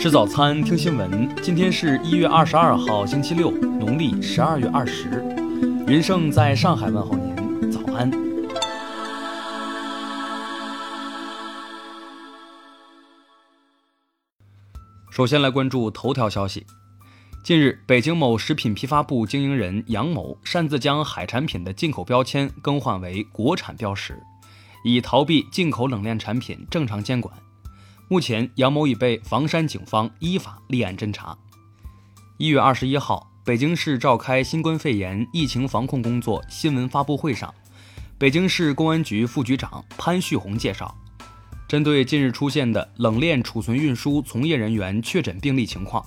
吃早餐，听新闻。今天是一月二十二号，星期六，农历十二月二十。云盛在上海问候您，早安。首先来关注头条消息。近日，北京某食品批发部经营人杨某擅自将海产品的进口标签更换为国产标识，以逃避进口冷链产品正常监管。目前，杨某已被房山警方依法立案侦查。一月二十一号，北京市召开新冠肺炎疫情防控工作新闻发布会上，北京市公安局副局长潘旭红介绍，针对近日出现的冷链储存运输从业人员确诊病例情况，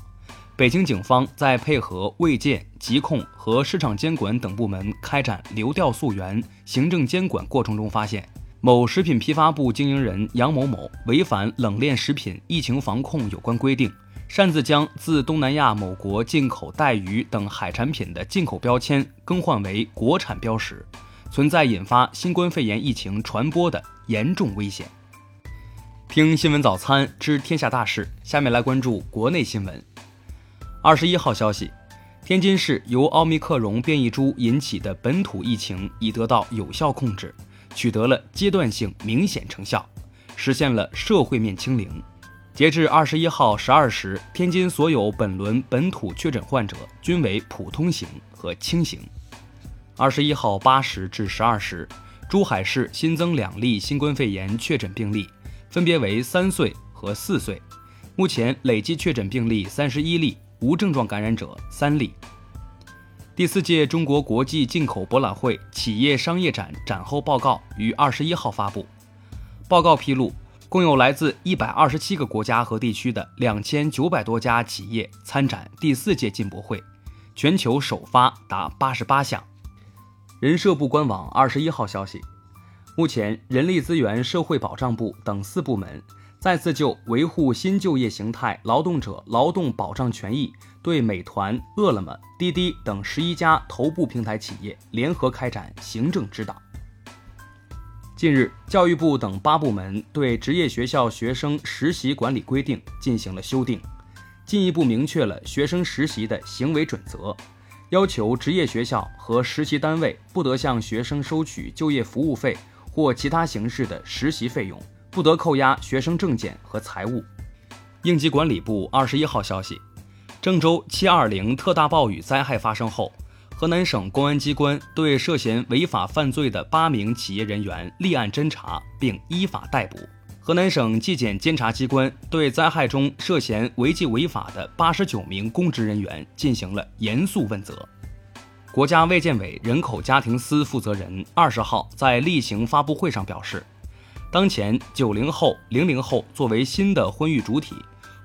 北京警方在配合卫健、疾控和市场监管等部门开展流调溯源、行政监管过程中发现。某食品批发部经营人杨某某违反冷链食品疫情防控有关规定，擅自将自东南亚某国进口带鱼等海产品的进口标签更换为国产标识，存在引发新冠肺炎疫情传播的严重危险。听新闻早餐知天下大事，下面来关注国内新闻。二十一号消息，天津市由奥密克戎变异株引起的本土疫情已得到有效控制。取得了阶段性明显成效，实现了社会面清零。截至二十一号十二时，天津所有本轮本土确诊患者均为普通型和轻型。二十一号八时至十二时，珠海市新增两例新冠肺炎确诊病例，分别为三岁和四岁。目前累计确诊病例三十一例，无症状感染者三例。第四届中国国际进口博览会企业商业展展后报告于二十一号发布。报告披露，共有来自一百二十七个国家和地区的两千九百多家企业参展第四届进博会，全球首发达八十八项。人社部官网二十一号消息，目前人力资源社会保障部等四部门。再次就维护新就业形态劳动者劳动保障权益，对美团、饿了么、滴滴等十一家头部平台企业联合开展行政指导。近日，教育部等八部门对职业学校学生实习管理规定进行了修订，进一步明确了学生实习的行为准则，要求职业学校和实习单位不得向学生收取就业服务费或其他形式的实习费用。不得扣押学生证件和财物。应急管理部二十一号消息，郑州七二零特大暴雨灾害发生后，河南省公安机关对涉嫌违法犯罪的八名企业人员立案侦查并依法逮捕。河南省纪检监察机关对灾害中涉嫌违纪违法的八十九名公职人员进行了严肃问责。国家卫健委人口家庭司负责人二十号在例行发布会上表示。当前，九零后、零零后作为新的婚育主体，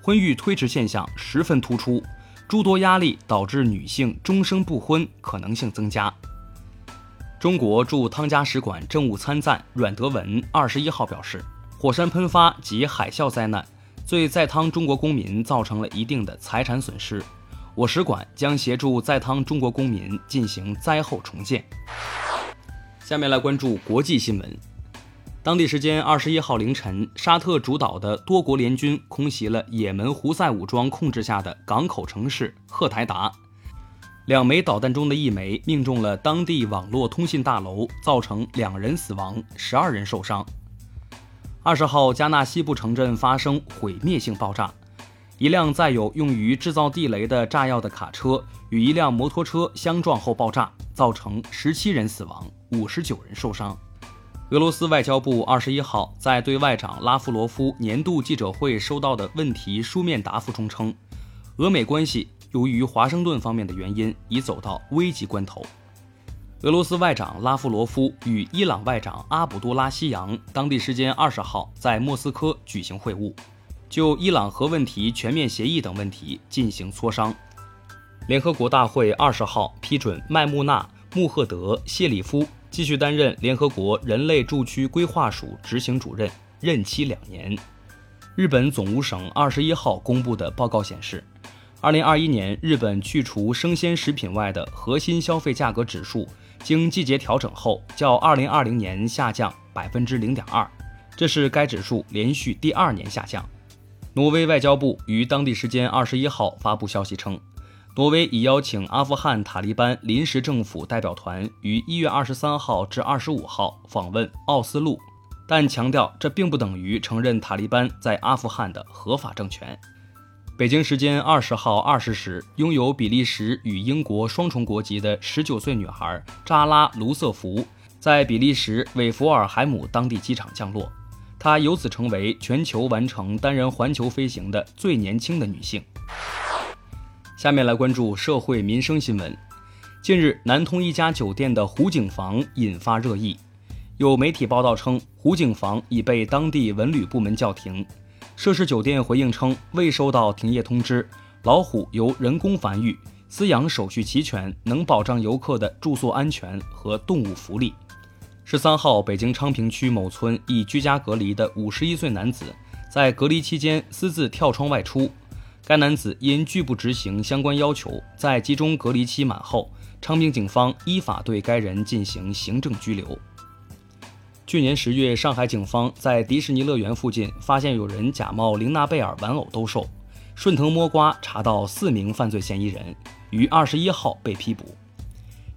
婚育推迟现象十分突出，诸多压力导致女性终生不婚可能性增加。中国驻汤加使馆政务参赞阮德文二十一号表示，火山喷发及海啸灾难对在汤中国公民造成了一定的财产损失，我使馆将协助在汤中国公民进行灾后重建。下面来关注国际新闻。当地时间二十一号凌晨，沙特主导的多国联军空袭了也门胡塞武装控制下的港口城市赫台达，两枚导弹中的一枚命中了当地网络通信大楼，造成两人死亡，十二人受伤。二十号，加纳西部城镇发生毁灭性爆炸，一辆载有用于制造地雷的炸药的卡车与一辆摩托车相撞后爆炸，造成十七人死亡，五十九人受伤。俄罗斯外交部二十一号在对外长拉夫罗夫年度记者会收到的问题书面答复中称，俄美关系由于华盛顿方面的原因已走到危急关头。俄罗斯外长拉夫罗夫与伊朗外长阿卜杜拉希扬当地时间二十号在莫斯科举行会晤，就伊朗核问题全面协议等问题进行磋商。联合国大会二十号批准麦穆纳穆赫德谢里夫。继续担任联合国人类驻区规划署执行主任，任期两年。日本总务省二十一号公布的报告显示，二零二一年日本去除生鲜食品外的核心消费价格指数，经季节调整后，较二零二零年下降百分之零点二，这是该指数连续第二年下降。挪威外交部于当地时间二十一号发布消息称，挪威已邀请阿富汗塔利班临时政府代表团于一月二十三号至二十五号访问奥斯陆，但强调这并不等于承认塔利班在阿富汗的合法政权。北京时间二十号二十时，拥有比利时与英国双重国籍的十九岁女孩扎拉·卢瑟福在比利时韦弗尔海姆当地机场降落。她由此成为全球完成单人环球飞行的最年轻的女性。下面来关注社会民生新闻。近日，南通一家酒店的湖景房引发热议，有媒体报道称，湖景房已被当地文旅部门叫停。涉事酒店回应称，未收到停业通知，老虎由人工繁育，饲养手续齐全，能保障游客的住宿安全和动物福利。十三号，北京昌平区某村一居家隔离的五十一岁男子，在隔离期间私自跳窗外出。该男子因拒不执行相关要求，在集中隔离期满后，昌平警方依法对该人进行行政拘留。去年十月，上海警方在迪士尼乐园附近发现有人假冒玲娜贝尔玩偶兜售，顺藤摸瓜查到四名犯罪嫌疑人，于二十一号被批捕。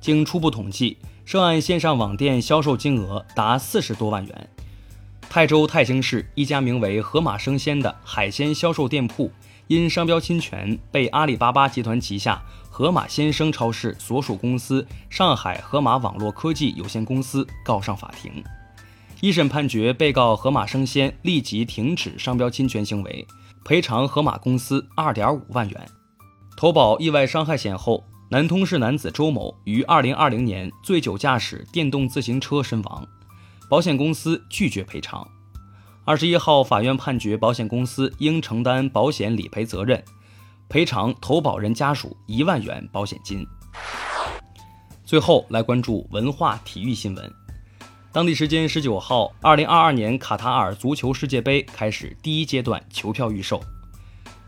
经初步统计。涉案线上网店销售金额达四十多万元。泰州泰兴市一家名为“河马生鲜”的海鲜销售店铺，因商标侵权被阿里巴巴集团旗下河马鲜生超市所属公司上海河马网络科技有限公司告上法庭。一审判决，被告河马生鲜立即停止商标侵权行为，赔偿河马公司二点五万元。投保意外伤害险后。南通市男子周某于二零二零年醉酒驾驶电动自行车身亡，保险公司拒绝赔偿。二十一号，法院判决保险公司应承担保险理赔责任，赔偿投保人家属一万元保险金。最后来关注文化体育新闻。当地时间十九号，二零二二年卡塔尔足球世界杯开始第一阶段球票预售。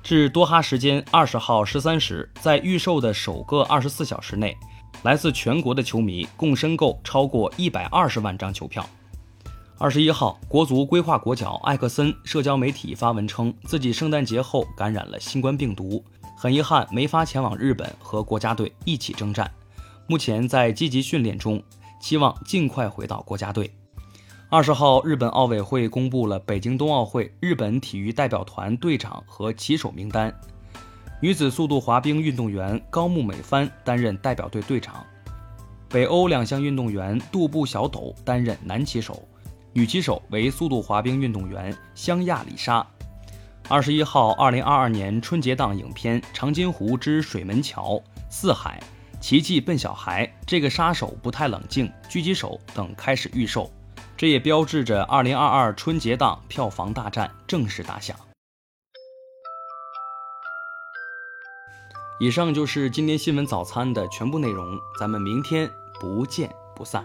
至多哈时间二十号十三时，在预售的首个二十四小时内，来自全国的球迷共申购超过一百二十万张球票。二十一号，国足规划国脚艾克森社交媒体发文称，自己圣诞节后感染了新冠病毒，很遗憾没法前往日本和国家队一起征战，目前在积极训练中，期望尽快回到国家队。二十号，日本奥委会公布了北京冬奥会日本体育代表团队长和旗手名单。女子速度滑冰运动员高木美帆担任代表队队长，北欧两项运动员杜布小斗担任男旗手，女骑手为速度滑冰运动员香亚里莎。二十一号，二零二二年春节档影片《长津湖之水门桥》《四海》《奇迹笨小孩》《这个杀手不太冷静》《狙击手》等开始预售。这也标志着2022春节档票房大战正式打响。以上就是今天新闻早餐的全部内容，咱们明天不见不散。